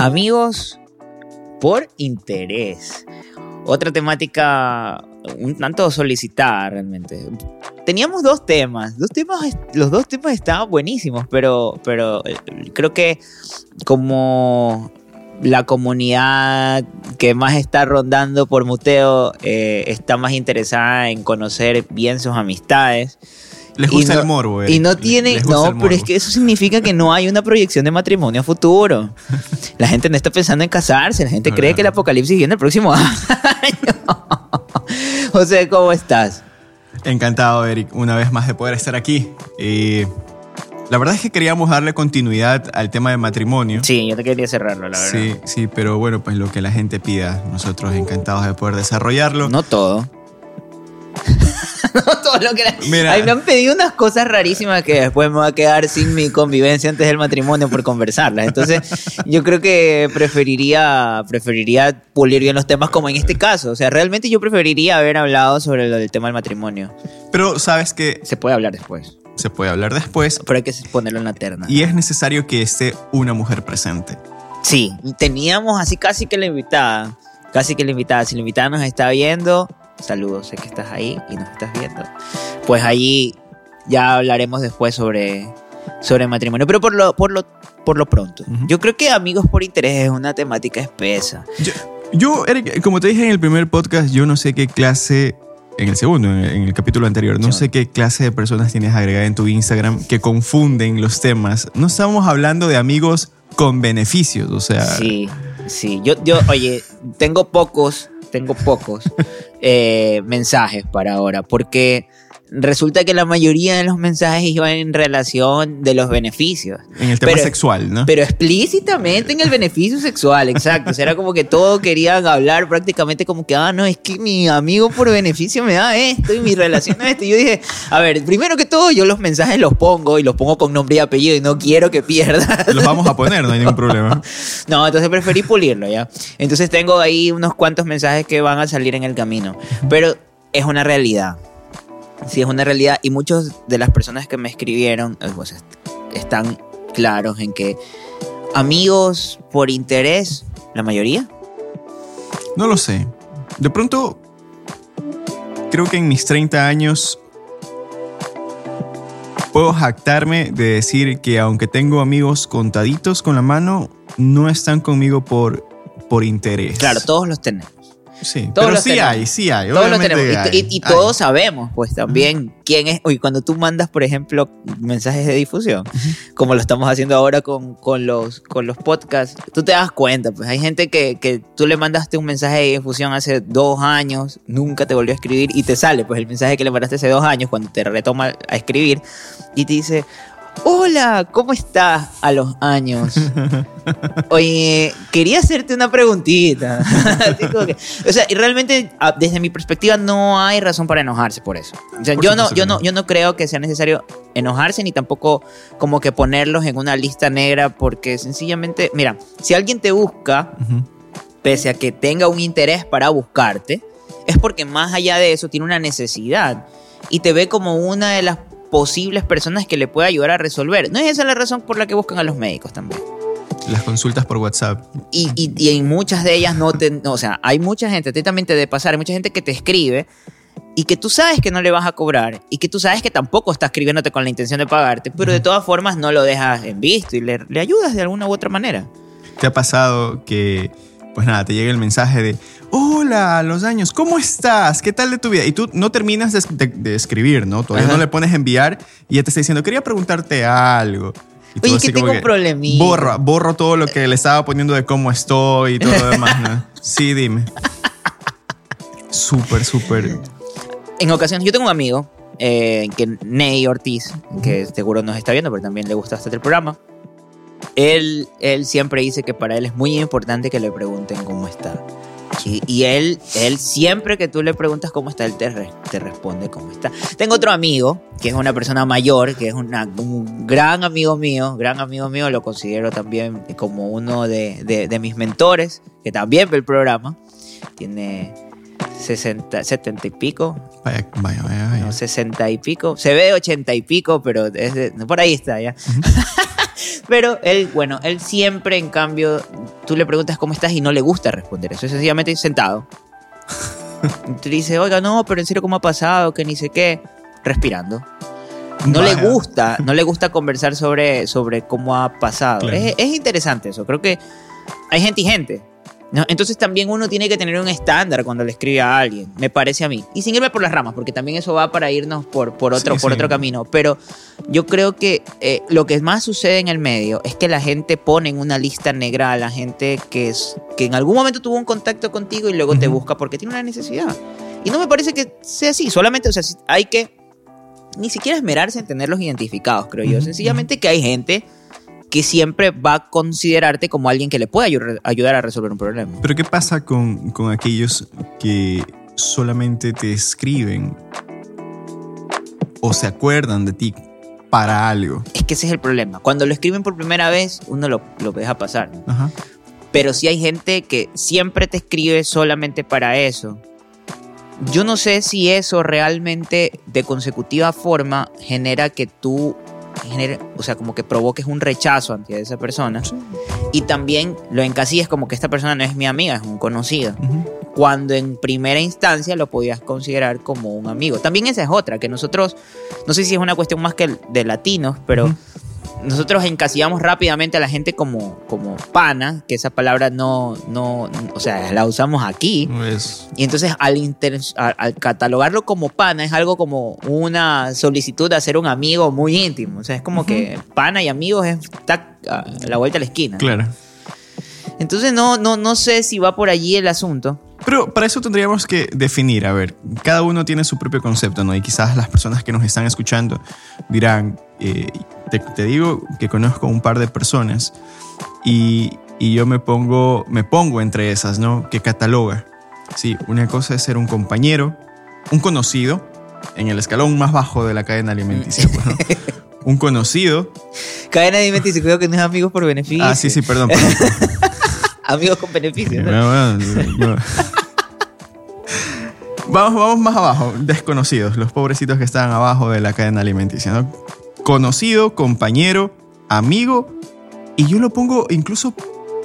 Amigos por interés. Otra temática un tanto solicitada realmente. Teníamos dos temas, los dos temas estaban buenísimos, pero, pero eh, creo que como la comunidad que más está rondando por Muteo eh, está más interesada en conocer bien sus amistades les gusta el morbo, Y no tienen. No, pero es que eso significa que no hay una proyección de matrimonio a futuro. La gente no está pensando en casarse. La gente cree que el apocalipsis viene el próximo año. José, ¿cómo estás? Encantado, Eric, una vez más de poder estar aquí. Y la verdad es que queríamos darle continuidad al tema de matrimonio. Sí, yo te quería cerrarlo, la verdad. Sí, sí, pero bueno, pues lo que la gente pida, nosotros encantados de poder desarrollarlo. No todo. todo lo que Mira. me han pedido unas cosas rarísimas que después me va a quedar sin mi convivencia antes del matrimonio por conversarlas. Entonces, yo creo que preferiría, preferiría pulir bien los temas como en este caso. O sea, realmente yo preferiría haber hablado sobre el tema del matrimonio. Pero sabes que... Se puede hablar después. Se puede hablar después. Pero hay que ponerlo en la terna. Y es necesario que esté una mujer presente. Sí, teníamos así casi que la invitada. Casi que la invitada. Si la invitada nos está viendo, saludos, sé que estás ahí y nos estás viendo. Pues ahí ya hablaremos después sobre, sobre matrimonio, pero por lo, por lo, por lo pronto. Yo creo que amigos por interés es una temática espesa. Yo, Eric, como te dije en el primer podcast, yo no sé qué clase en el segundo, en el, capítulo anterior. No sé qué clase de personas tienes agregada en tu Instagram que confunden los temas. No estamos hablando de amigos con beneficios, o sea. Sí, sí. Yo, yo oye, tengo pocos tengo pocos eh, mensajes para ahora, porque resulta que la mayoría de los mensajes iban en relación de los beneficios. En el tema sexual, ¿no? Pero explícitamente en el beneficio sexual, exacto. O sea, era como que todos querían hablar prácticamente como que, ah, no, es que mi amigo por beneficio me da esto y mi relación es esto. Y yo dije, a ver, primero que todo, yo los mensajes los pongo y los pongo con nombre y apellido y no quiero que pierdas. Los vamos a poner, no hay ningún problema. no, entonces preferí pulirlo, ¿ya? Entonces tengo ahí unos cuantos mensajes que van a salir en el camino. Pero es una realidad sí es una realidad y muchas de las personas que me escribieron eh, pues, están claros en que amigos por interés, la mayoría. No lo sé. De pronto, creo que en mis 30 años puedo jactarme de decir que aunque tengo amigos contaditos con la mano, no están conmigo por, por interés. Claro, todos los tenemos. Sí, pero sí hay, sí hay. Todos lo tenemos. y, todos sabemos, pues también, quién es. Oye, cuando tú mandas, por ejemplo, mensajes de difusión, como lo estamos haciendo ahora con, con, los, con los podcasts, tú te das cuenta, pues hay gente que, que tú le mandaste un mensaje de difusión hace dos años, nunca te volvió a escribir y te sale, pues el mensaje que le mandaste hace dos años, cuando te retoma a escribir, y te dice, Hola, ¿cómo estás a los años? Oye, quería hacerte una preguntita. o sea, y realmente desde mi perspectiva no hay razón para enojarse por eso. O sea, yo no, yo no, yo no creo que sea necesario enojarse ni tampoco como que ponerlos en una lista negra porque sencillamente, mira, si alguien te busca, pese a que tenga un interés para buscarte, es porque más allá de eso tiene una necesidad y te ve como una de las posibles personas que le pueda ayudar a resolver. ¿No es esa la razón por la que buscan a los médicos también? Las consultas por WhatsApp. Y, y, en muchas de ellas no te... o sea, hay mucha gente, atentamente de pasar, hay mucha gente que te escribe y que tú sabes que no le vas a cobrar y que tú sabes que tampoco está escribiéndote con la intención de pagarte, pero de todas formas no lo dejas en visto y le, le ayudas de alguna u otra manera. ¿Te ha pasado que, pues nada, te llega el mensaje de, hola, los años, ¿cómo estás? ¿Qué tal de tu vida? Y tú no terminas de, escribir, ¿no? Todavía no le pones enviar y ya te está diciendo, quería preguntarte algo. Oye, que tengo un problemita. Borro, borro todo lo que le estaba poniendo de cómo estoy y todo lo demás, ¿no? Sí, dime. Súper, súper. En ocasiones, yo tengo un amigo, eh, que Ney Ortiz, que seguro nos está viendo, pero también le gusta el programa. él, él siempre dice que para él es muy importante que le pregunten cómo está. Y, y él, él siempre que tú le preguntas cómo está, él te, re- te responde cómo está. Tengo otro amigo, que es una persona mayor, que es una- un gran amigo mío, gran amigo mío, lo considero también como uno de, de- de mis mentores, que también ve el programa. Tiene 60, 70 y pico, Vaya, vaya, vaya. vaya. no, 60 y pico. Se ve 80 y pico, pero es de- por ahí está ya. Pero él, bueno, él siempre, en cambio, tú le preguntas cómo estás y no le gusta responder eso. Es sencillamente sentado. Le dices, oiga, no, pero en serio, ¿cómo ha pasado? Que ni sé qué. Respirando. No le Vaya. gusta, no le gusta conversar sobre, sobre cómo ha pasado. Claro. Es, es interesante eso. Creo que hay gente y gente. ¿No? Entonces también uno tiene que tener un estándar cuando le escribe a alguien, me parece a mí. Y sin irme por las ramas, porque también eso va para irnos por, por, otro, Sí, por sí. otro camino. Pero yo creo que eh, lo que más sucede en el medio es que la gente pone en una lista negra a la gente que, es, que en algún momento tuvo un contacto contigo y luego te busca porque tiene una necesidad. Y no me parece que sea así, solamente, o sea, hay que ni siquiera esmerarse en tenerlos identificados, creo yo. Sencillamente que hay gente que siempre va a considerarte como alguien que le puede ayu- ayudar a resolver un problema. Pero ¿qué pasa con, con aquellos que solamente te escriben o se acuerdan de ti para algo? Es que ese es el problema. Cuando lo escriben por primera vez, uno lo, lo deja pasar. Ajá. Pero si hay gente que siempre te escribe solamente para eso. Yo no sé si eso realmente de consecutiva forma genera que tú, genere- o sea, como que provoques un rechazo ante esa persona. Y también lo encasillas como que esta persona no es mi amiga, es un conocido. Cuando en primera instancia lo podías considerar como un amigo. También esa es otra, que nosotros, no sé si es una cuestión más que de latinos, pero. Nosotros encasillamos rápidamente a la gente como, como pana, que esa palabra no, no, o sea, la usamos aquí. Es- Y entonces al, inter- al, al catalogarlo como pana es algo como una solicitud de hacer un amigo muy íntimo. O sea, es como que pana y amigos es está a la vuelta de la esquina. claro. Entonces no, no, no sé si va por allí el asunto. Pero para eso tendríamos que definir, a ver, cada uno tiene su propio concepto, ¿no? Y quizás las personas que nos están escuchando dirán, eh, te, te digo que conozco un par de personas y, y yo me pongo, me pongo entre esas, ¿no? Que cataloga. Sí, una cosa es ser un compañero, un conocido, en el escalón más bajo de la cadena alimenticia, pues, ¿no? Un conocido. Cadena de alimenticio, creo que no es amigos por beneficio. Ah, sí, sí, perdón. perdón. Amigos con beneficio. ¿no? Bueno, bueno, vamos, vamos más abajo, desconocidos, los pobrecitos que están abajo de la cadena alimenticia, ¿no? Conocido, compañero, amigo, y yo lo pongo incluso,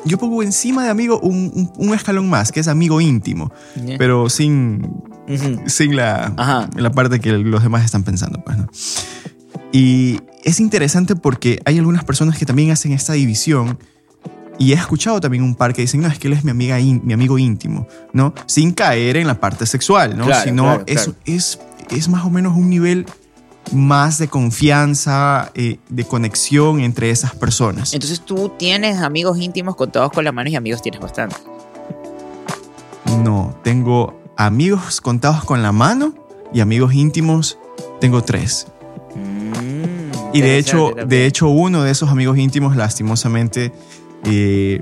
yo pongo encima de amigo un, un- un escalón más, que es amigo íntimo, pero sin, sin la, Ajá. la parte que los demás están pensando, pues, ¿no? Y es interesante porque hay algunas personas que también hacen esta división y he escuchado también un par que dicen, no, es que él es mi, amiga mi amigo íntimo, ¿no? Sin caer en la parte sexual, ¿no? Claro, Sino claro, es, claro. Es, es más o menos un nivel más de confianza, eh, de conexión entre esas personas. Entonces tú tienes amigos íntimos contados con las manos y amigos tienes bastante. No, tengo amigos contados con la mano y amigos íntimos tengo tres. Mm, Y de hecho, también. de hecho, uno de esos amigos íntimos, lastimosamente, eh,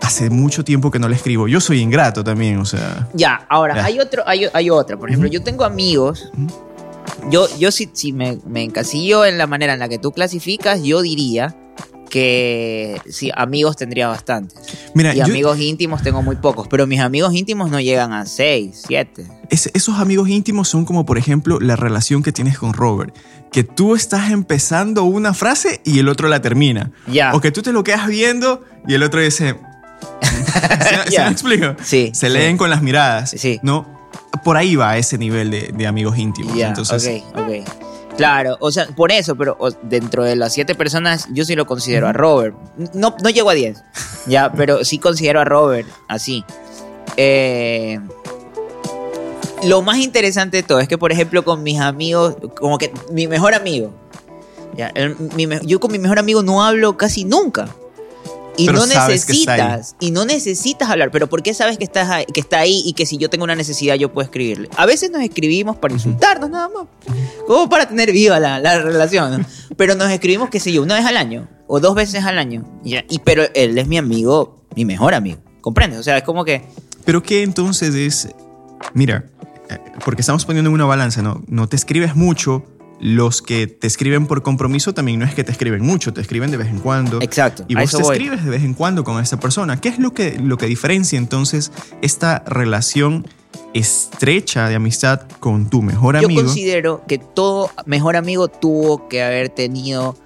hace mucho tiempo que no le escribo. Yo soy ingrato también, o sea. Ya, ahora, Ya. hay otro, hay, hay otra. Por ejemplo, Ujú. yo tengo amigos. Yo, yo si, si me, me encasillo en la manera en la que tú clasificas, yo diría que sí, amigos tendría bastantes. Mira, Y yo- amigos íntimos tengo muy pocos, pero mis amigos íntimos no llegan a 6, 7. es- esos amigos íntimos son como, por ejemplo, la relación que tienes con Robert. Que tú estás empezando una frase y el otro la termina. Ya. O que tú te lo quedas viendo y el otro dice. ¿Se, se Ya. me explico? Sí, Se sí. leen con las miradas. Sí. ¿No? Por ahí va ese nivel de, de amigos íntimos. Ya, Entonces, ok, ok. Claro, o sea, por eso, pero dentro de las siete personas, yo sí lo considero a Robert. No, no llego a 10, ya, pero sí considero a Robert así. Eh, lo más interesante de todo es que, por ejemplo, con mis amigos, como que mi mejor amigo, ya, el- mi me- yo con mi mejor amigo no hablo casi nunca. Y Pero no que necesitas, y no necesitas hablar, pero ¿por qué sabes que, estás ahí- que está ahí y que si yo tengo una necesidad yo puedo escribirle? A veces nos escribimos para insultarnos nada más, como para tener viva la, la relación, ¿no? pero nos escribimos, qué sé yo, una vez al año. o dos veces al año. Y, pero él es mi amigo, mi mejor amigo. ¿Comprendes? O sea, es como que... Pero ¿qué entonces es? Mira, eh, porque estamos poniendo en una balanza, ¿no? No te escribes mucho, los que te escriben por compromiso también no es que te escriben mucho, te escriben de vez en cuando. Exacto. Y vos te voy. escribes de vez en cuando con esta persona. ¿Qué es lo que, lo que diferencia entonces esta relación estrecha de amistad con tu mejor Yo amigo? considero que todo mejor amigo tuvo que haber tenido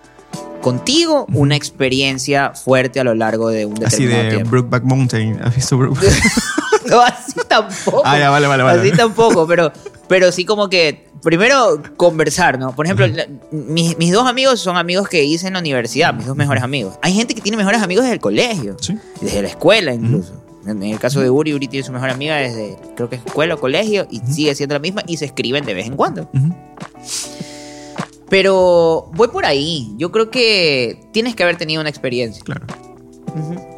contigo una experiencia fuerte a lo largo de un Así determinado de tiempo. Brookback Mountain. ¿Has visto Brook- no, así tampoco. Ah, ya, vale, vale, vale. Así tampoco, pero, pero sí como que primero conversar, ¿no? Por ejemplo, mis, mis dos amigos son amigos que hice en la universidad, mis dos mejores amigos. Hay gente que tiene mejores amigos desde el colegio, Sí. desde la escuela incluso. En el caso de Uri, Uri tiene su mejor amiga desde, creo que escuela o colegio, y sigue siendo la misma, y se escriben de vez en cuando. Pero voy por ahí. Yo creo que tienes que haber tenido una experiencia. Claro.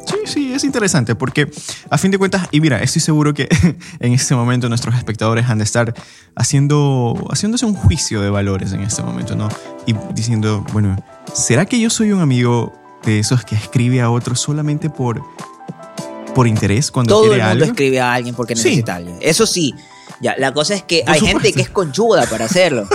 Sí, sí, es interesante porque a fin de cuentas, y mira, estoy seguro que en este momento nuestros espectadores han de estar haciendo, haciéndose un juicio de valores en este momento, ¿no? Y diciendo, bueno, ¿será que yo soy un amigo de esos que escribe a otros solamente por, por interés cuando Todo el mundo algo? escribe a alguien porque Sí. necesita a alguien. Eso sí. Ya, la cosa es que Por hay gente que es conchuda para hacerlo.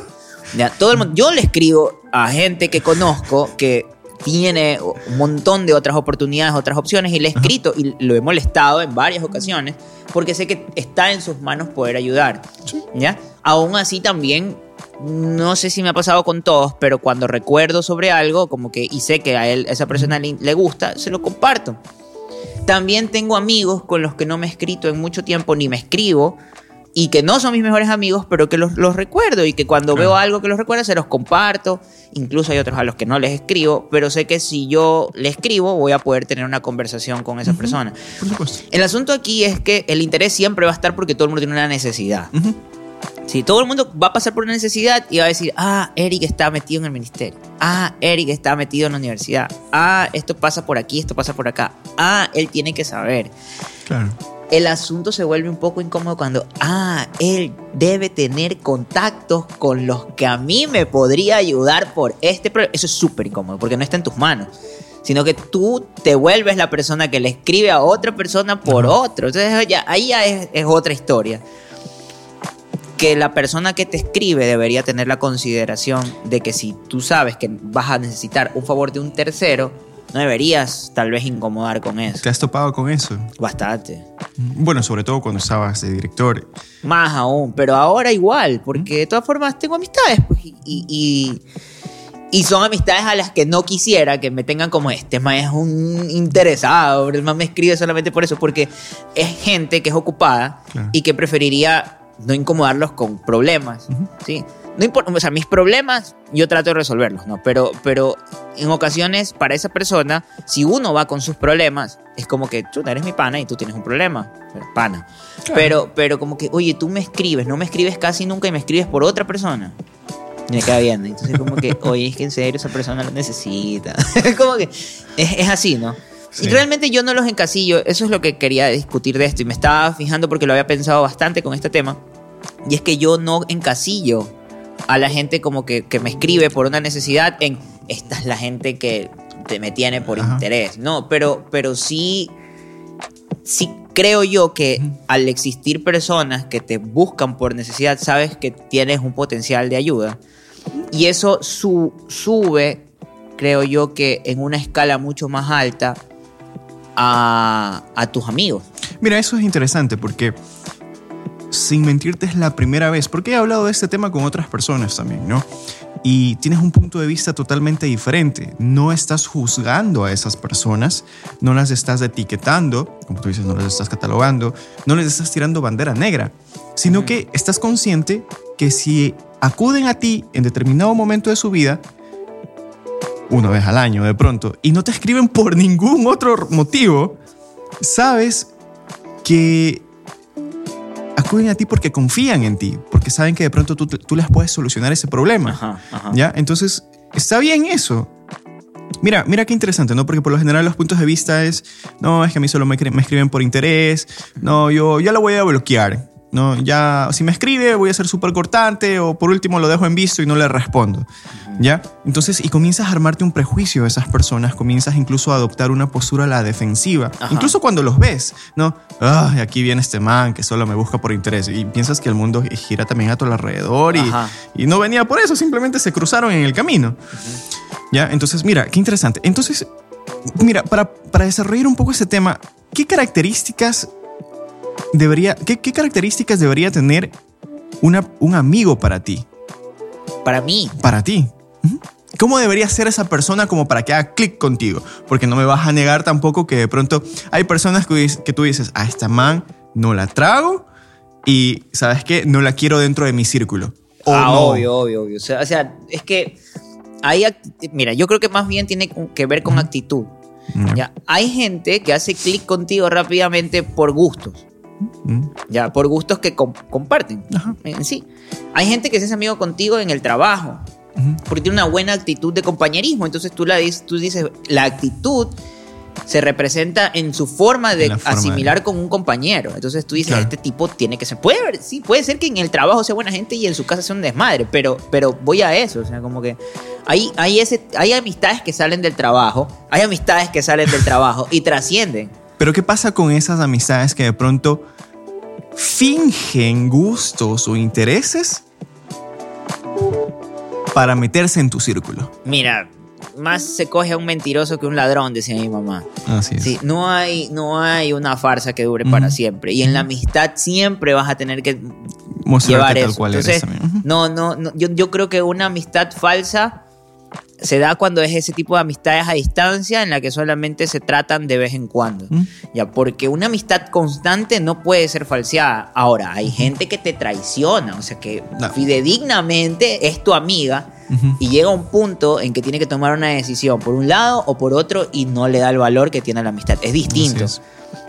Ya, todo el mundo, yo le escribo a gente que conozco que tiene un montón de otras oportunidades, otras opciones, y le he escrito y lo he molestado en varias ocasiones porque sé que está en sus manos poder ayudar. ¿ya? Aún así también, no sé si me ha pasado con todos, pero cuando recuerdo sobre algo, como que, y sé que a él, a esa persona le, le gusta, se lo comparto. También tengo amigos con los que no me he escrito en mucho tiempo, ni me escribo, y que no son mis mejores amigos, pero que los, los recuerdo y que cuando Claro. veo algo que los recuerda se los comparto. Incluso hay otros a los que no les escribo, pero sé que si yo le escribo voy a poder tener una conversación con esa persona. Por supuesto. El asunto aquí es que el interés siempre va a estar porque todo el mundo tiene una necesidad. Ujú. Si todo el mundo va a pasar por una necesidad y va a decir, ah, Eric está metido en el ministerio. Ah, Eric está metido en la universidad. Ah, esto pasa por aquí, esto pasa por acá. Ah, él tiene que saber. Claro. El asunto se vuelve un poco incómodo cuando, ah, él debe tener contactos con los que a mí me podría ayudar por este problema. Eso es súper incómodo porque no está en tus manos. Sino que tú te vuelves la persona que le escribe a otra persona por otro. Entonces ya, ahí ya es, es otra historia que la persona que te escribe debería tener la consideración de que si tú sabes que vas a necesitar un favor de un tercero, no deberías tal vez incomodar con eso. ¿Te has topado con eso? Bastante. Bueno, sobre todo cuando estabas de director. Más aún, pero ahora igual, porque de todas formas tengo amistades pues, y, y, y son amistades a las que no quisiera que me tengan como este más es un interesado, el más me escribe solamente por eso, porque es gente que es ocupada Claro. y que preferiría no incomodarlos con problemas, ¿sí? No importa, o sea, mis problemas yo trato de resolverlos, ¿no? Pero, pero en ocasiones para esa persona, si uno va con sus problemas, es como que tú eres mi pana y tú tienes un problema, pana. Pero, pero como que, oye, tú me escribes, no me escribes casi nunca y me escribes por otra persona. Y me queda bien. Entonces como que, oye, es que en serio esa persona lo necesita. como que es, es así, ¿no? Sí. Y realmente yo no los encasillo. Eso es lo que quería discutir de esto. Y me estaba fijando porque lo había pensado bastante con este tema. Y es que yo no encasillo a la gente como que, que me escribe por una necesidad en esta es la gente que te, me tiene por Ajá. interés. No, pero, pero sí, sí creo yo que al existir personas que te buscan por necesidad, sabes que tienes un potencial de ayuda. Y eso su- sube, creo yo, que en una escala mucho más alta a, a tus amigos. Mira, eso es interesante porque sin mentirte es la primera vez, porque he hablado de este tema con otras personas también, ¿no? Y tienes un punto de vista totalmente diferente. No estás juzgando a esas personas, no las estás etiquetando, como tú dices, no las estás catalogando, no les estás tirando bandera negra, sino que estás consciente que si acuden a ti en determinado momento de su vida, una vez al año de pronto, y no te escriben por ningún otro motivo, sabes que acuden a ti porque confían en ti, porque saben que de pronto tú, tú les puedes solucionar ese problema. Ajá, ajá. ¿Ya? Entonces, está bien eso. Mira, mira qué interesante, ¿no? Porque por lo general los puntos de vista es, no, es que a mí solo me, me escriben por interés, no, yo ya lo voy a bloquear, no, ya, si me escribe voy a ser súper cortante o por último lo dejo en visto y no le respondo. ¿Ya? Entonces, y comienzas a armarte un prejuicio de esas personas, comienzas incluso a adoptar una postura a la defensiva, Ajá. incluso cuando los ves, ¿no? Ay, aquí viene este man que solo me busca por interés. Y piensas que el mundo gira también a tu alrededor y, y no venía por eso, simplemente se cruzaron en el camino. ¿Ya? Entonces, mira, qué interesante. Entonces, mira, para, para desarrollar un poco ese tema, ¿qué características debería, qué, qué características debería tener una, un amigo para ti? Para mí, Para ti. ¿Cómo debería ser esa persona como para que haga clic contigo? Porque no me vas a negar tampoco que de pronto hay personas que, que tú dices, a esta man no la trago y, ¿sabes qué? No la quiero dentro de mi círculo. O ah, no. obvio, obvio, obvio. O sea, o sea, es que hay, mira, yo creo que más bien tiene que ver con actitud. Ya. Ya, hay gente que hace clic contigo rápidamente por gustos. Mm. Ya, por gustos que com- comparten Ajá. en sí. Hay gente que se hace amigo contigo en el trabajo, Ujú. porque tiene una buena actitud de compañerismo. Entonces tú, la dices, tú dices, la actitud se representa en su forma de forma asimilar con un compañero. Entonces tú dices, Claro. este tipo tiene que ser. Puede, haber- sí, puede ser que en el trabajo sea buena gente y en su casa sea un desmadre, pero, pero voy a eso. O sea, como que hay, hay, ese, hay amistades que salen del trabajo, hay amistades que salen del trabajo y trascienden. Pero ¿qué pasa con esas amistades que de pronto fingen gustos o intereses para meterse en tu círculo? Mira, más se coge a un mentiroso que un ladrón, decía mi mamá. Así es. Sí, no hay, no hay una farsa que dure para siempre. Y en la amistad siempre vas a tener que Mostrarte llevar tal eso. cual Entonces, eres también. Ujú. no, no, no, yo, yo creo que una amistad falsa se da cuando es ese tipo de amistades a distancia en la que solamente se tratan de vez en cuando. Mm. Ya, porque una amistad constante no puede ser falseada. Ahora, hay gente que te traiciona, o sea, que No. fidedignamente es tu amiga y llega un punto en que tiene que tomar una decisión por un lado o por otro y no le da el valor que tiene la amistad. Es distinto.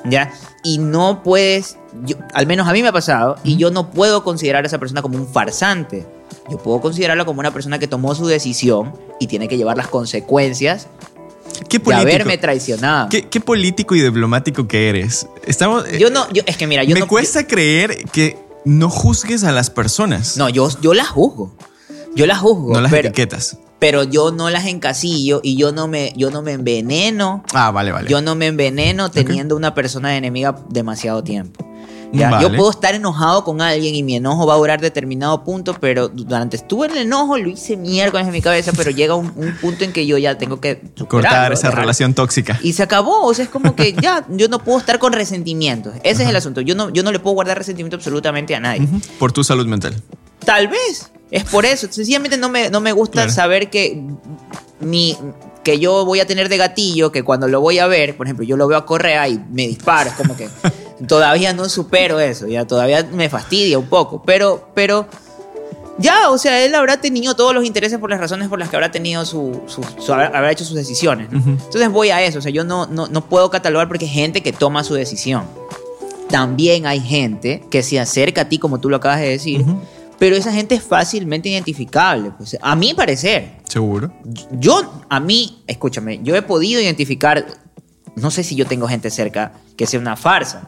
¿Ya? Y no puedes, yo- al menos a mí me ha pasado, y yo no puedo considerar a esa persona como un farsante. Yo puedo considerarla como una persona que tomó su decisión y tiene que llevar las consecuencias ¿Qué de haberme traicionado. ¿Qué, qué político y diplomático que eres? Estamos, eh, Yo no, yo, es que mira, yo me no. cuesta creer que no juzgues a las personas. No, yo, yo las juzgo. Yo las juzgo. No las pero, etiquetas. pero yo no las encasillo y yo no me, yo no me enveneno. Ah, vale, vale. Yo no me enveneno teniendo una persona de enemiga demasiado tiempo. Ya, Vale. Yo puedo estar enojado con alguien y mi enojo va a durar determinado punto, pero durante estuve en el enojo, lo hice miércoles en mi cabeza, pero llega un, un punto en que yo ya tengo que Cortar esa relación tóxica. Y se acabó, o sea, es como que ya, yo no puedo estar con resentimientos. Ese es el asunto. Yo no, yo no le puedo guardar resentimiento absolutamente a nadie. Por tu salud mental. Tal vez. Es por eso. Sencillamente no me, no me gusta Claro. saber que mi que yo voy a tener de gatillo, que cuando lo voy a ver, por ejemplo, yo lo veo a Correa y me disparo, es como que todavía no supero eso, ya todavía me fastidia un poco, pero, pero ya, o sea, él habrá tenido todos los intereses por las razones por las que habrá tenido su, su- su- habrá hecho sus decisiones. Entonces voy a eso, o sea, yo no, no, no puedo catalogar porque hay gente que toma su decisión. También hay gente que se acerca a ti, como tú lo acabas de decir, pero esa gente es fácilmente identificable. Pues, a mi parecer, Seguro. yo, a mí, escúchame, yo he podido identificar, no sé si yo tengo gente cerca que sea una farsa.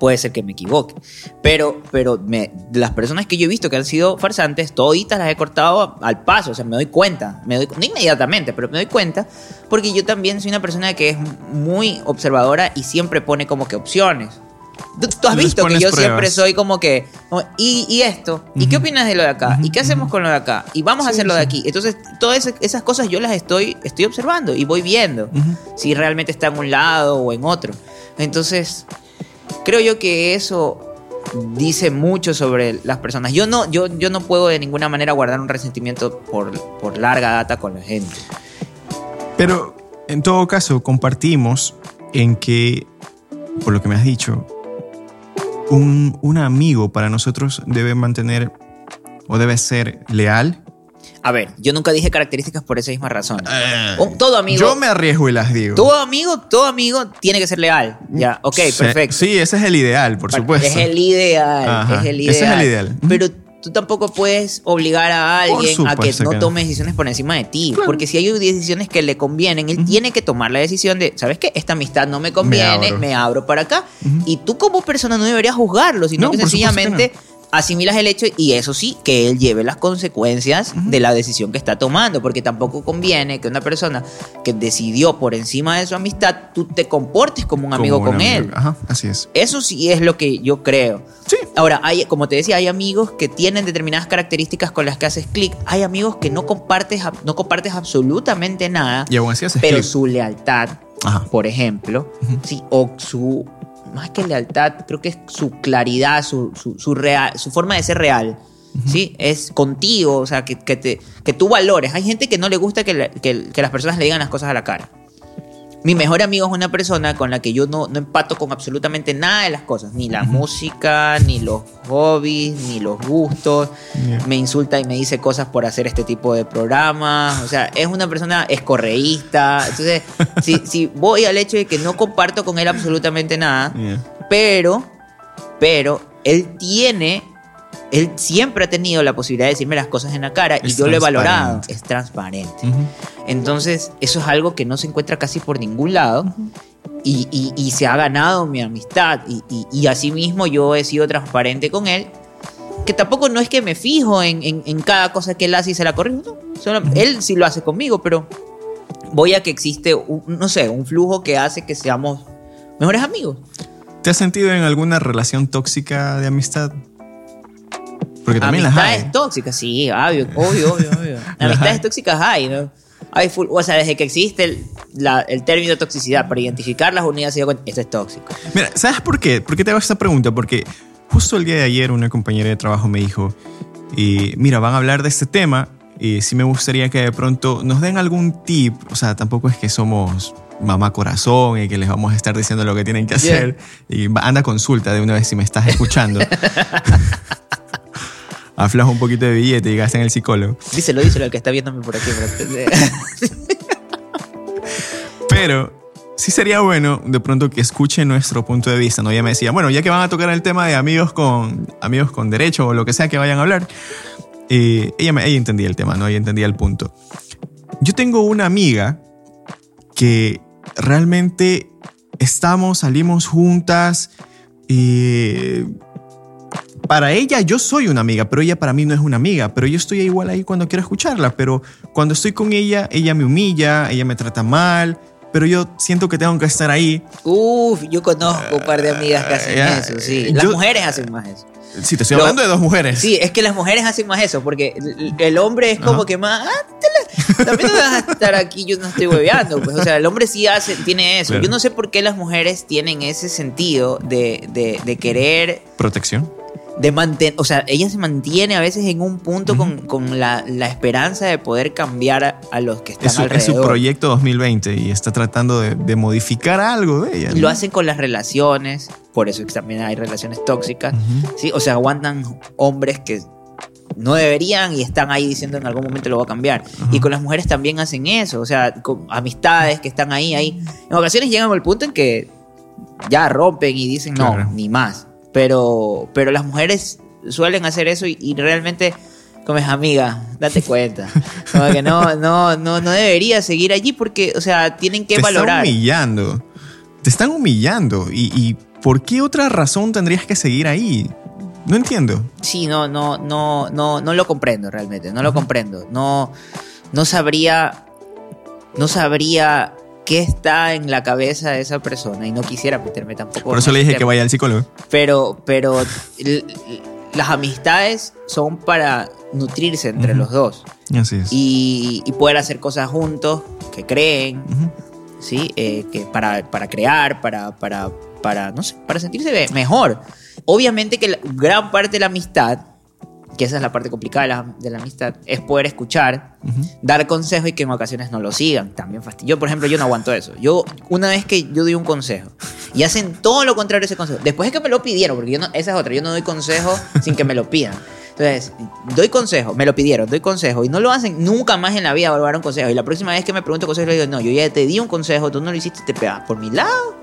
Puede ser que me equivoque. Pero, pero me, las personas que yo he visto que han sido farsantes, toditas las he cortado al paso. O sea, me doy cuenta. Me doy, no inmediatamente, pero me doy cuenta. Porque yo también soy una persona que es muy observadora y siempre pone como que opciones. Tú, tú has Les visto que yo pruebas. siempre soy como que, ¿y, y esto? ¿Y qué opinas de lo de acá? ¿Y qué hacemos con lo de acá? Y vamos a hacer lo de sí. aquí. Entonces, todas esas- cosas yo las estoy, estoy observando y voy viendo si realmente está en un lado o en otro. Entonces, creo yo que eso dice mucho sobre las personas. Yo no, yo, yo no puedo de ninguna manera guardar un resentimiento por, por larga data con la gente. Pero en todo caso, compartimos en que, por lo que me has dicho, un, un amigo para nosotros debe mantener o debe ser leal. A ver, yo nunca dije características por esa misma razón. Un- todo amigo. Yo me arriesgo y las digo. Todo amigo, todo amigo tiene que ser leal. Ya, ok, Sí, perfecto. Sí, ese es el ideal, por supuesto. Es el ideal, Ajá, es el ese ideal. es el ideal. Pero tú tampoco puedes obligar a alguien a que no que tome decisiones por encima de ti. Claro. Porque si hay decisiones que le convienen, él tiene que tomar la decisión de, ¿sabes qué? Esta amistad no me conviene, abro. me abro, para acá. Y tú como persona no deberías juzgarlo, sino No, que sencillamente asimilas el hecho y eso sí, que él lleve las consecuencias de la decisión que está tomando, porque tampoco conviene que una persona que decidió por encima de su amistad, tú te comportes como un amigo un con amigo. él. Ajá, así es. Eso sí es lo que yo creo. Sí. Ahora, hay, como te decía, hay amigos que tienen determinadas características con las que haces clic. Hay amigos que no compartes, no compartes absolutamente nada, Y aún así haces pero su lealtad, Ajá. por ejemplo, sí, o su, más que lealtad, creo que es su claridad, su, su, su real, su forma de ser real. ¿Sí? Es contigo, o sea, que, que, te, que tú valores. Hay gente que no le gusta que, que- que las personas le digan las cosas a la cara. Mi mejor amigo es una persona con la que yo no, no empato con absolutamente nada de las cosas, ni la música, ni los hobbies, ni los gustos. Yeah. Me insulta y me dice cosas por hacer este tipo de programas. O sea, es una persona escorreísta. Entonces, si, si voy al hecho de que no comparto con él absolutamente nada, Yeah. pero, pero él tiene, él siempre ha tenido la posibilidad de decirme las cosas en la cara y Es yo lo he valorado. Es transparente. Ujú. Entonces, eso es algo que no se encuentra casi por ningún lado. Y, y- y se ha ganado mi amistad. Y, y, y asimismo yo he sido transparente con él. Que tampoco no es que me fijo en, en- en cada cosa que él hace y se la corrijo. no. Solo- Él sí lo hace conmigo, pero voy a que existe, un- no sé, un flujo que hace que seamos mejores amigos. ¿Te has sentido en alguna relación tóxica de amistad? Porque también las Amistades hay. tóxicas, sí, obvio, obvio, obvio, obvio. Amistades tóxicas hay, ¿no? Hay full- o sea, desde que existe el, la- el término toxicidad para identificar las unidades, se dio cuenta, esto es tóxico. Mira, ¿sabes por qué? ¿Por qué te hago esta pregunta? Porque justo el día de ayer una compañera de trabajo me dijo, y mira, van a hablar de este tema y sí me gustaría que de pronto nos den algún tip. O sea, tampoco es que somos mamá corazón y que les vamos a estar diciendo lo que tienen que hacer. Y va- anda consulta de una vez si me estás escuchando. Aflas un poquito de billete y gasta en el psicólogo. Díselo, díselo al que está viéndome por aquí. Pero sí sería bueno de pronto que escuche nuestro punto de vista, ¿no? Ella me decía, bueno, ya que van a tocar el tema de amigos con, amigos con derecho o lo que sea que vayan a hablar, eh, ella, me- ella entendía el tema, ¿no? Ella entendía el punto. Yo tengo una amiga que realmente estamos, salimos juntas y para ella yo soy una amiga, pero ella para mí no es una amiga, pero yo estoy igual ahí cuando quiero escucharla, pero cuando estoy con ella, ella me humilla, ella me trata mal, pero yo siento que tengo que estar ahí. Uf, yo conozco un par de amigas que hacen Ya, eso, sí. Las yo- mujeres hacen más eso. Sí, te estoy Lo- hablando de dos mujeres. Sí, es que las mujeres hacen más eso, porque el, el hombre es como Ajá. que más. "Ah, te la- también no vas a estar aquí, yo no estoy hueveando. Pues, o sea, el hombre sí hace, tiene eso. Claro. Yo no sé por qué las mujeres tienen ese sentido de, de- de querer, Protección. De mantener. O sea, ella se mantiene a veces en un punto con, con la, la esperanza de poder cambiar a, a los que están Es su, es alrededor. su proyecto 2020 y está tratando de, de modificar algo de ella. Y ¿no? lo hacen con las relaciones, por eso es también hay relaciones tóxicas. ¿sí? O sea, aguantan hombres que no deberían y están ahí diciendo en algún momento lo va a cambiar. Y con las mujeres también hacen eso, o sea, con amistades que están ahí, ahí. En ocasiones llegan al punto en que ya rompen y dicen no, ni más. Pero, pero las mujeres suelen hacer eso y, y realmente, como es amiga, date cuenta. Como que no, no, no, no debería seguir allí porque, o sea, tienen que te valorar. están humillando. Te están humillando. ¿Y, y por qué otra razón tendrías que seguir ahí? No entiendo. Sí, no, no, no, no, no lo comprendo realmente, no lo comprendo. No, no sabría, no sabría qué está en la cabeza de esa persona y no quisiera meterme tampoco. Por eso le dije que vaya al psicólogo. Pero, pero las amistades son para nutrirse entre los dos Así es. y, y poder hacer cosas juntos que creen. ¿sí? Eh, que para, para crear, para, para, para, no sé, para sentirse mejor. Obviamente que la- gran parte de la amistad, que esa es la parte complicada de la, de la amistad, es poder escuchar, dar consejos y que en ocasiones no lo sigan. También fastidio. Yo, por ejemplo, yo no aguanto eso. Yo, una vez que yo doy un consejo y hacen todo lo contrario a ese consejo, después es que me lo pidieron, porque yo no, esa es otra, yo no doy consejo sin que me lo pidan. Entonces, doy consejo, me lo pidieron, doy consejo y no lo hacen nunca más en la vida a un consejo. Y la próxima vez que me pregunto consejo, le digo, no, yo ya te di un consejo, tú no lo hiciste, te pegas por mi lado.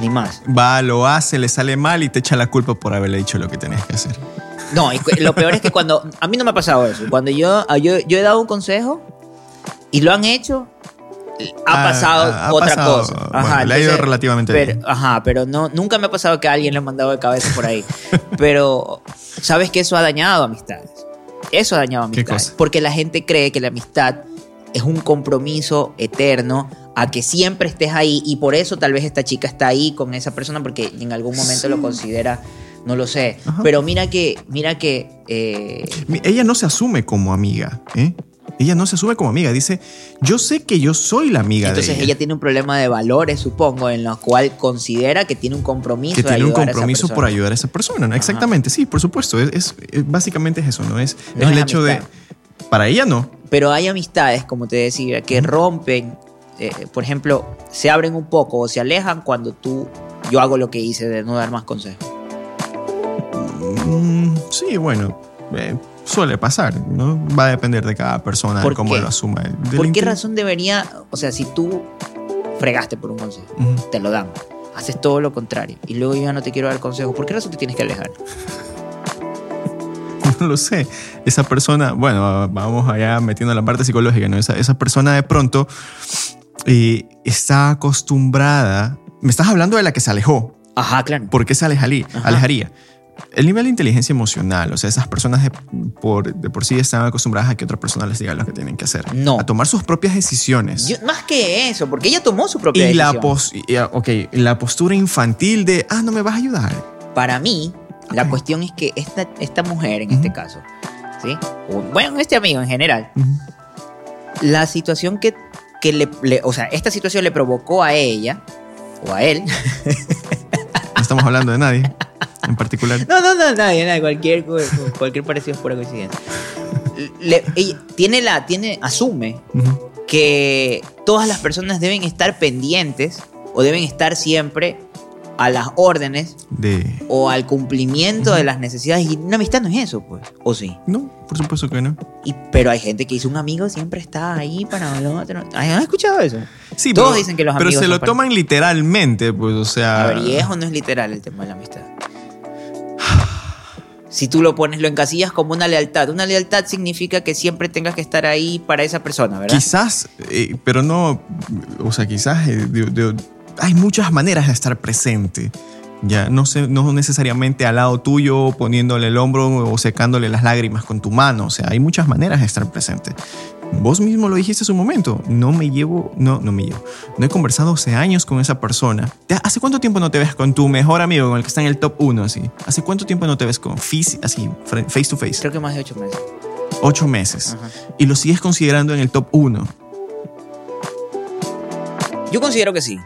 Ni más. Va, lo hace, le sale mal y te echa la culpa por haberle dicho lo que tenías que hacer. No, y lo peor es que cuando. A mí no me ha pasado eso. Cuando yo, ah, yo, yo he dado un consejo y lo han hecho, ha Ah, pasado ha otra pasado. cosa. Bueno, le ha ido relativamente pero, bien. Ajá, pero no, nunca me ha pasado que alguien le ha mandado de cabeza por ahí. pero ¿Sabes que eso ha dañado amistades? Eso ha dañado ¿Qué amistades. Porque la gente cree que la amistad es un compromiso eterno a que siempre estés ahí y por eso tal vez esta chica está ahí con esa persona porque en algún momento lo considera, no lo sé. Ajá. Pero mira que, mira que eh, Ella no se asume como amiga, ¿eh? Ella no se asume como amiga. Dice, yo sé que yo soy la amiga entonces de ella. tiene un problema de valores, supongo, en lo cual considera que tiene un compromiso. que tiene un compromiso por ayudar a esa persona. ¿no? Exactamente, sí, por supuesto. Es, básicamente es eso, ¿no? Es, No es el es hecho de... Para ella no. Pero hay amistades, como te decía, que rompen, eh, por ejemplo, se abren un poco o se alejan cuando tú, yo hago lo que hice de no dar más consejos. Mm, sí, bueno, eh, suele pasar, ¿no? Va a depender de cada persona, de ¿Por cómo qué? lo asuma. ¿Por qué razón debería, o sea, si tú fregaste por un consejo, te lo dan, haces todo lo contrario y luego yo ya no te quiero dar consejos, ¿por qué razón te tienes que alejar? No lo sé. Esa persona, bueno, vamos allá metiendo la parte psicológica, ¿no? Esa, esa persona de pronto eh, está acostumbrada. Me estás hablando de la que se alejó. Ajá, claro. ¿Por qué se alejaría? Ajá. alejaría? El nivel de inteligencia emocional, o sea, esas personas de por, de por sí están acostumbradas a que otra persona les diga lo que tienen que hacer. No. A tomar sus propias decisiones. Yo- más que eso, porque ella tomó su propia y la, decisión. pos- y, ah, ok, la postura infantil de, ah, no me vas a ayudar. Para mí, la cuestión es que esta, esta mujer, en este caso, ¿sí? O, bueno, este amigo en general, la situación que, que le, le- o sea, esta situación le provocó a ella o a él. No estamos hablando de nadie en particular. No, no, no, nadie, nadie, cualquier, cualquier parecido es pura coincidencia. Le- ella tiene la, tiene, asume que todas las personas deben estar pendientes o deben estar siempre a las órdenes De... o al cumplimiento de las necesidades. Y una amistad no es eso, pues. ¿O sí? No, por supuesto que no. Y, pero hay gente que dice un amigo siempre está ahí para el otro. ¿Han escuchado eso? Sí, Todos pero, dicen que los pero amigos se son lo toman literalmente, pues, o sea... A ver, y eso no es literal el tema de la amistad. Si tú lo pones, lo encasillas como una lealtad. Una lealtad significa que siempre tengas que estar ahí para esa persona, ¿verdad? Quizás, eh, pero no, o sea, quizás eh, hay muchas maneras de estar presente. Ya, no, sé, no necesariamente al lado tuyo poniéndole el hombro o secándole las lágrimas con tu mano. O sea, hay muchas maneras de estar presente. Vos mismo lo dijiste hace un momento. No me llevo, no, no me llevo. No he conversado hace años con esa persona. ¿Te- ¿Hace cuánto tiempo no te ves con tu mejor amigo, con el que está en el top 1 así? ¿Hace cuánto tiempo no te ves con fis- así, face to face? Creo que más de ocho meses. Ocho meses. Ajá. Y lo sigues considerando en el top 1. Yo considero que sí.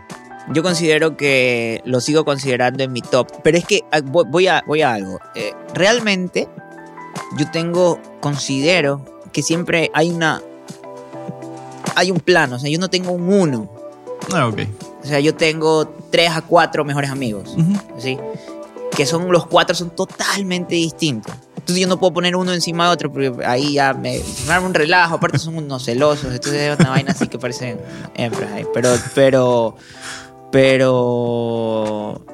Yo considero que lo sigo considerando en mi top. Pero es que ah, voy voy a, voy a algo. Eh, realmente, yo tengo, considero que siempre hay una. Hay un plano. O sea, yo no tengo un uno. Ah, ok. O sea, yo tengo tres a cuatro mejores amigos. ¿sí? Que son los cuatro son totalmente distintos. Entonces yo no puedo poner uno encima de otro porque ahí ya me, me arma un relajo. Aparte son unos celosos. Entonces es una vaina así que parecen hembras. Pero, pero, pero...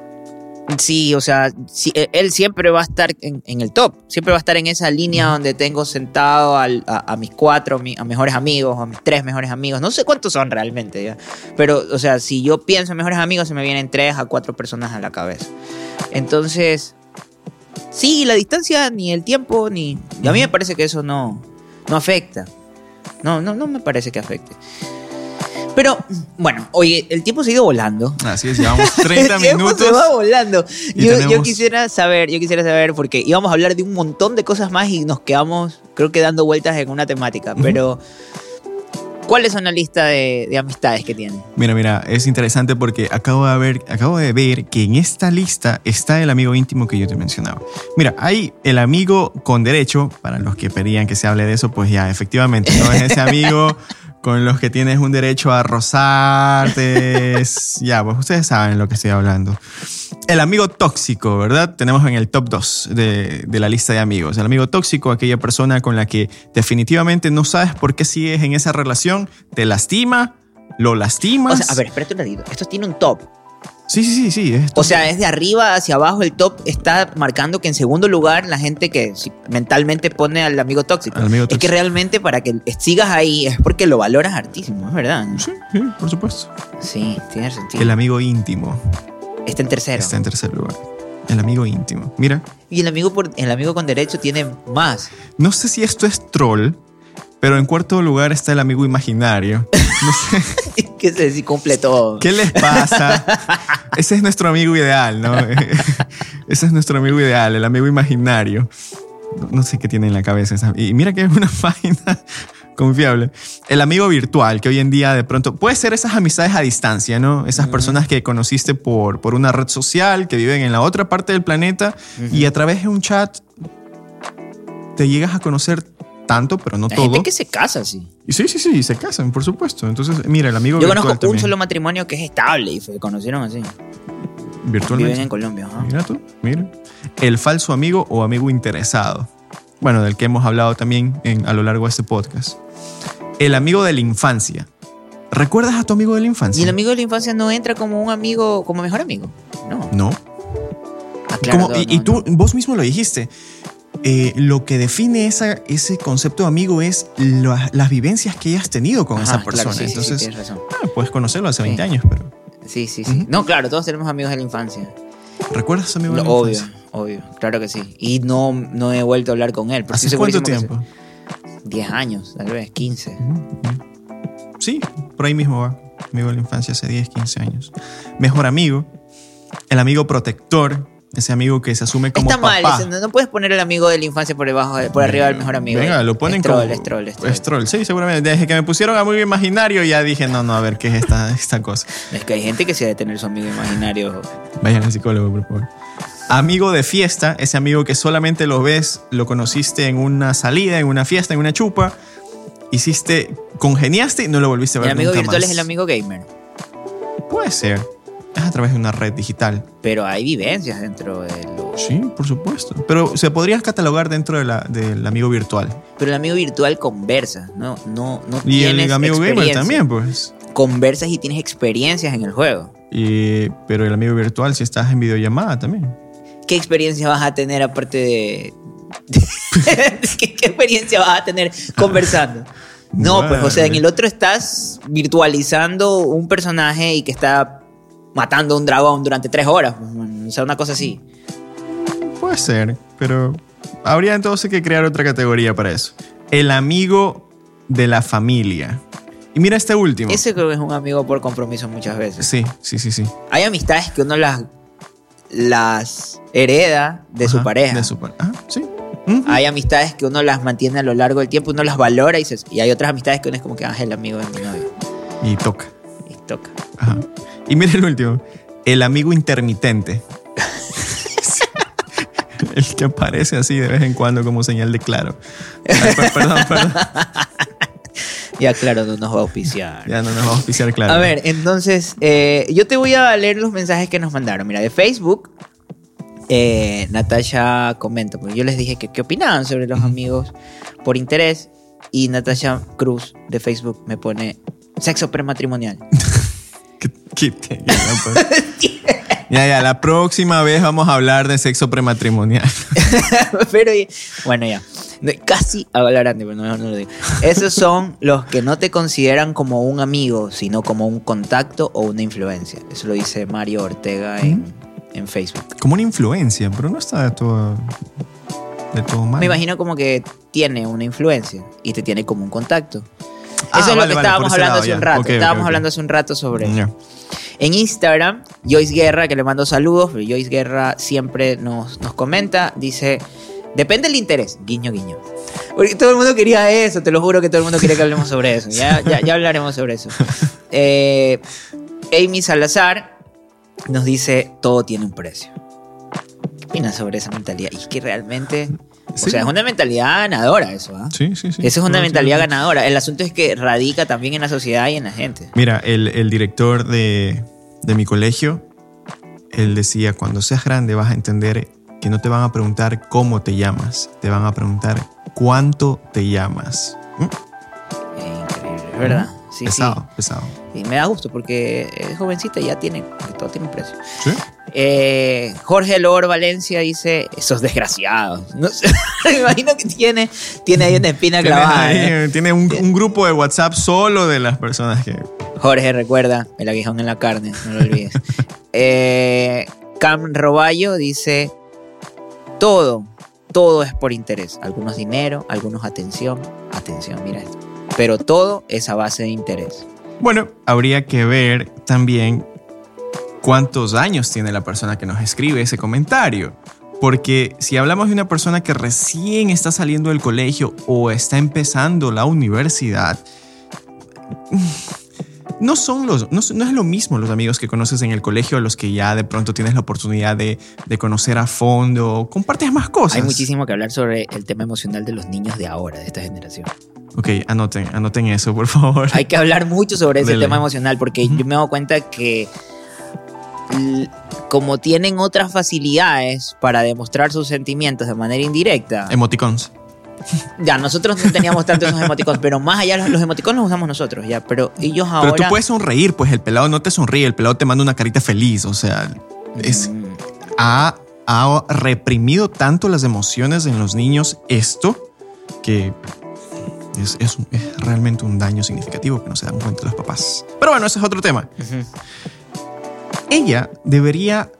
Sí, o sea, sí, eh, él siempre va a estar en, en el top. Siempre va a estar en esa línea donde tengo sentado al- a, a mis cuatro, mi- a mejores amigos, a mis tres mejores amigos. No sé cuántos son realmente, ¿ya? Pero, o sea, si yo pienso en mejores amigos, se me vienen tres a cuatro personas a la cabeza. Entonces, sí, la distancia, ni el tiempo, ni. y a mí me parece que eso no, no afecta. No, no, no me parece que afecte. Pero, bueno, oye, el tiempo se ha ido volando. Así es, llevamos 30 El tiempo minutos. se va volando. Yo, yo tenemos- quisiera saber, yo quisiera saber, porque íbamos a hablar de un montón de cosas más y nos quedamos, creo que dando vueltas en una temática. Ujú. Pero, ¿cuáles son la lista de, de amistades que tienen? Mira, mira, es interesante porque acabo de, ver, acabo de ver que en esta lista está el amigo íntimo que yo te mencionaba. Mira, hay el amigo con derecho, para los que pedían que se hable de eso, pues ya, efectivamente, ¿no? Es ese amigo con los que tienes un derecho a rozarte. ya, pues ustedes saben lo que estoy hablando. El amigo tóxico, ¿verdad? Tenemos en el top 2 de, de la lista de amigos. El amigo tóxico, aquella persona con la que definitivamente no sabes por qué sigues en esa relación, te lastima, lo lastimas. O sea, a ver, espérate un ratito. Esto tiene un top. Sí, sí, sí, sí. es O sea, es de arriba hacia abajo el top está marcando que en segundo lugar la gente que mentalmente pone al amigo tóxico. Al amigo Es que tóxico. realmente para que sigas ahí es porque lo valoras hartísimo, es verdad. ¿no? Sí, sí, por supuesto. Sí, tiene sentido. El amigo íntimo Está en tercero. está en tercer lugar. El amigo íntimo. Mira, Y el amigo, por, el amigo con derecho tiene más. no sé si esto es troll, pero en cuarto lugar está el amigo imaginario. No sé. que se si cumple todo. ¿Qué les pasa? Ese es nuestro amigo ideal, ¿no? Ese es nuestro amigo ideal, el amigo imaginario. No, no sé qué tiene en la cabeza. esa- Y mira que es una página confiable. El amigo virtual, que hoy en día de pronto puede ser esas amistades a distancia, ¿no? Esas personas que conociste por, por una red social, que viven en la otra parte del planeta y a través de un chat te llegas a conocer tanto, pero no Hay todo. gente que se casa así. Y sí, sí, sí, se casan, por supuesto. Entonces, mira, el amigo Yo virtual conozco un solo matrimonio que es estable y se conocieron así. virtualmente. Viven en Colombia. Mira tú, mira. El falso amigo o amigo interesado. Bueno, del que hemos hablado también en- a lo largo de este podcast. El amigo de la infancia. ¿Recuerdas a tu amigo de la infancia? Y el amigo de la infancia no entra como un amigo, como mejor amigo. No. No. Aclaro Como- todo, y, no, y tú, no. vos mismo lo dijiste. Eh, lo que define esa, ese concepto de amigo es la- las vivencias que hayas tenido con Ajá, esa persona. Claro, sí, Entonces, razón. ah, puedes conocerlo hace 20 Sí. años, pero Sí, sí, sí. No, claro, todos tenemos amigos de la infancia. ¿recuerdas a la obvio, infancia? obvio. Claro que sí. Y no, no he vuelto a hablar con él. ¿Hace cuánto tiempo? sí. 10 años, tal vez, 15. Sí, por ahí mismo va. Amigo de la infancia hace 10, 15 años. Mejor amigo. El amigo protector. Ese amigo que se asume como Está mal, papá. ese, no, no puedes poner el amigo de la infancia por debajo, de- por arriba del mejor amigo. Venga, lo ponen como... es troll, es troll. Es troll, sí, seguramente. Desde que me pusieron amigo imaginario ya dije, no, no, a ver qué es esta, esta cosa. Es que hay gente que se debe tener su amigo imaginario. Vayan al psicólogo, por favor. Amigo de fiesta, ese amigo que solamente lo ves, lo conociste en una salida, en una fiesta, en una chupa, hiciste, congeniaste y no lo volviste a El ver amigo nunca virtual más. es el amigo gamer. Puede ser. Es a través de una red digital. Pero hay vivencias dentro de lo... Sí, por supuesto. Pero se podría catalogar dentro de la- del amigo virtual. Pero el amigo virtual conversa, no, no, no Y tienes el amigo gamer también, pues. Conversas y tienes experiencias en el juego. Y, pero el amigo virtual si estás en videollamada también. ¿Qué experiencia vas a tener aparte de... ¿Qué, qué experiencia vas a tener conversando? No, pues, o sea, en el otro estás virtualizando un personaje y que está matando a un dragón durante tres horas. pues. O sea, una cosa así. Puede ser, pero habría entonces que crear otra categoría para eso. El amigo de la familia. Y mira este último. Ese creo que es un amigo por compromiso muchas veces. Sí, sí, sí, sí. Hay amistades que uno las, las hereda de su pareja. De su pareja. Ah, sí. Hay amistades que uno las mantiene a lo largo del tiempo, uno las valora y, se- y hay otras amistades que uno es como que ah, es el amigo de mi novio. Y toca. Y toca. Ajá. Y mira el último. El amigo intermitente. El que aparece así de vez en cuando como señal de claro. Ay, perdón, perdón. Ya claro, no nos va a auspiciar. Ya no nos vamos a pisar claro. A ver, entonces, eh, yo te voy a leer los mensajes que nos mandaron. Mira, de Facebook, eh, Natasha comenta, porque yo les dije que qué opinaban sobre los amigos por interés, y Natasha Cruz de Facebook me pone sexo prematrimonial. Ya, no, pues. ya, ya, la próxima vez vamos a hablar de sexo prematrimonial. pero bueno, ya. Casi hablarán pero no, no lo digo. Esos son los que no te consideran como un amigo, sino como un contacto o una influencia. Eso lo dice Mario Ortega en, en Facebook. Como una influencia, pero no está de todo, de todo mal. Me imagino como que tiene una influencia y te tiene como un contacto. Ah, Eso es vale, lo que vale, estábamos hablando lado, hace ya. un rato. Estábamos hablando hace un rato sobre eso. Ya. En Instagram, Joyce Guerra, que le mando saludos, pero Joyce Guerra siempre nos, nos comenta, dice, depende del interés, guiño, guiño. Porque todo el mundo quería eso, te lo juro que todo el mundo quiere que hablemos sobre eso. Ya, ya, ya hablaremos sobre eso. Eh, Amy Salazar nos dice, todo tiene un precio. ¿Qué opinas sobre esa mentalidad? Y es que realmente, o Sí. sea, es una mentalidad ganadora eso, ¿ah? Sí, sí, sí. Eso es una mentalidad ganadora. El asunto es que radica también en la sociedad y en la gente. Mira, el, el director de, de mi colegio, él decía, cuando seas grande vas a entender que no te van a preguntar cómo te llamas, te van a preguntar cuánto te llamas. ¿Mm? Increíble, verdad. Sí, pesado, pesado. sí. Y me da gusto porque es jovencita y ya tiene, todo tiene un precio. ¿Sí? Eh, Jorge Lor Valencia dice, esos desgraciados. No sé, me imagino que tiene, tiene ahí una espina clavada. ahí, ¿eh? tiene un, un grupo de WhatsApp solo de las personas que... Jorge, recuerda, el aguijón en la carne, no lo olvides. Eh, Cam Roballo dice, todo, todo es por interés. Algunos dinero, algunos atención. Atención, mira esto. Pero todo es a base de interés. Bueno, habría que ver también cuántos años tiene la persona que nos escribe ese comentario. Porque si hablamos de una persona que recién está saliendo del colegio o está empezando la universidad, no son los, no, es lo mismo los amigos que conoces en el colegio a los que ya de pronto tienes la oportunidad de, de, conocer a fondo, compartes más cosas. Hay muchísimo que hablar sobre el tema emocional de los niños de ahora, de esta generación. Ok, anoten, anoten eso, por favor. Hay que hablar mucho sobre ese tema emocional porque yo me dado cuenta que como tienen otras facilidades para demostrar sus sentimientos de manera indirecta. Emoticons. Ya, nosotros no teníamos tanto esos emoticons, pero más allá los emoticons los usamos nosotros, ya. Pero ellos ahora. Pero tú puedes sonreír, pues el pelado no te sonríe, el pelado te manda una carita feliz, o sea, es. Mm. Ha, ha reprimido tanto las emociones en los niños esto que es, es, realmente un daño significativo que no se dan cuenta los papás. Pero bueno, ese es otro tema. Ella debería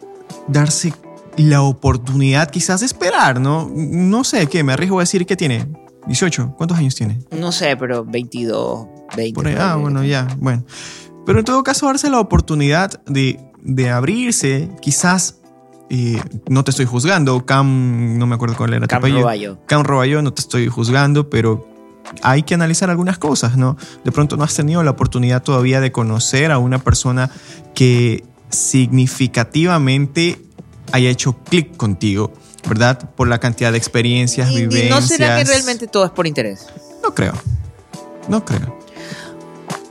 darse la oportunidad quizás de esperar, ¿no? No sé, ¿qué? Me arriesgo a decir que tiene 18. ¿Cuántos años tiene? No sé, pero 22, 20. ah, bueno, ya, bueno. Pero en todo caso, darse la oportunidad de, de abrirse, quizás eh, no te estoy juzgando, Cam, no me acuerdo cuál era Cam Roballo. Cam Roballo, no te estoy juzgando, pero hay que analizar algunas cosas, ¿no? De pronto no has tenido la oportunidad todavía de conocer a una persona que significativamente haya hecho clic contigo, ¿verdad? Por la cantidad de experiencias, vivencias. ¿Y no será que realmente todo es por interés? No creo. No creo.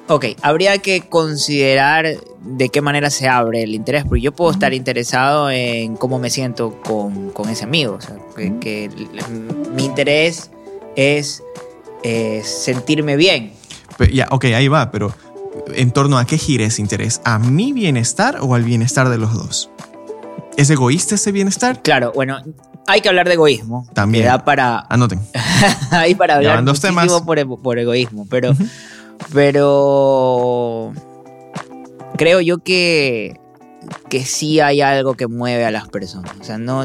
Ok, habría que considerar de qué manera se abre el interés, porque yo puedo estar interesado en cómo me siento con, ese amigo. O sea, que, mi interés es eh, sentirme bien. ya, ok, ahí va, pero ¿en torno a qué gira ese interés? ¿A mi bienestar o al bienestar de los dos? ¿Es egoísta ese bienestar? Claro, bueno, hay que hablar de egoísmo. También. Da para. Anoten. hay para hablar dos temas. Por, por, egoísmo, pero. Pero. Creo yo que. Que sí hay algo que mueve a las personas. O sea, no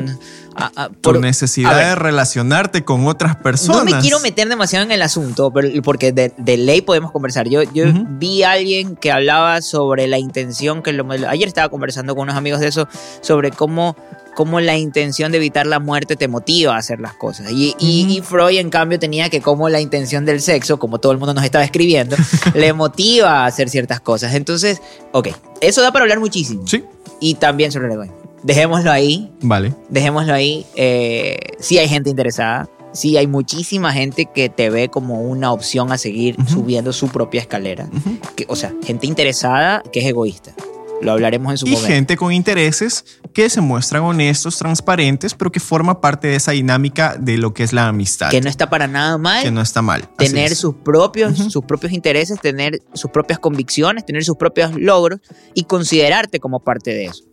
por, necesidad de relacionarte con otras personas. No me quiero meter demasiado en el asunto, porque de, ley podemos conversar. Yo, yo vi a alguien que hablaba sobre la intención, que lo, ayer estaba conversando con unos amigos de eso, sobre cómo cómo la intención de evitar la muerte te motiva a hacer las cosas. Y, y, Freud, en cambio, tenía que como la intención del sexo, como todo el mundo nos estaba escribiendo, le motiva a hacer ciertas cosas. Entonces, ok, eso da para hablar muchísimo. Sí. Y también sobre el egoísmo dejémoslo ahí. Vale. Dejémoslo ahí. Eh, sí hay gente interesada. Sí hay muchísima gente que te ve como una opción a seguir subiendo su propia escalera. que, o sea, gente interesada que es egoísta. Lo hablaremos en su momento. Y gente con intereses que se muestran honestos, transparentes, pero que forma parte de esa dinámica de lo que es la amistad. Que no está para nada mal. Que no está mal. Tener sus propios, sus propios intereses, tener sus propias convicciones, tener sus propios logros y considerarte como parte de eso.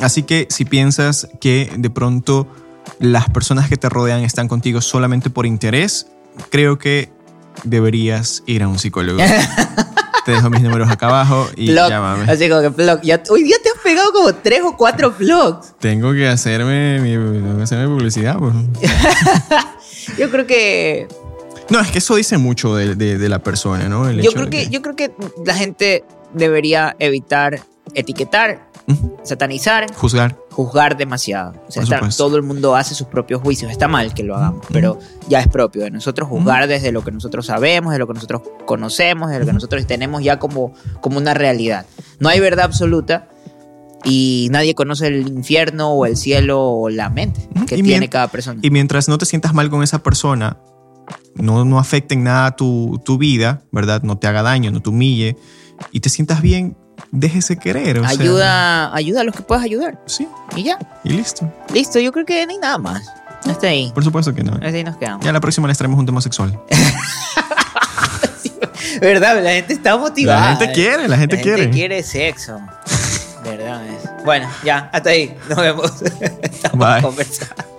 Así que si piensas que de pronto las personas que te rodean están contigo solamente por interés, creo que deberías ir a un psicólogo. te dejo mis números acá abajo y llámame. Así como que blog. hoy día te has pegado como tres o cuatro vlogs. Tengo que hacerme mi, publicidad. Pues. Yo creo que... No, es que eso dice mucho de, la persona, ¿no? yo, creo que, yo creo que la gente debería evitar etiquetar satanizar, juzgar, juzgar demasiado. O sea, todo el mundo hace sus propios juicios. Está mal que lo hagamos, pero ya es propio de nosotros juzgar desde lo que nosotros sabemos, de lo que nosotros conocemos, de lo que nosotros tenemos ya como, como una realidad. No hay verdad absoluta y nadie conoce el infierno o el cielo o la mente que tiene cada persona. Y mientras no te sientas mal con esa persona, no, no afecte en nada tu, tu vida, ¿verdad? No te haga daño, no te humille y te sientas bien, déjese querer. ayuda, ayuda a los que puedas ayudar. Sí. Y ya. Y listo. Listo, yo creo que no hay nada más. Está ahí. Por supuesto que no. Hasta ahí nos quedamos. Ya la próxima les traemos un tema sexual. ¿Verdad? La gente está motivada. La gente quiere, la gente quiere. La gente quiere sexo. ¿Verdad? Bueno, ya, hasta ahí. Nos vemos. Estamos Bye. conversando.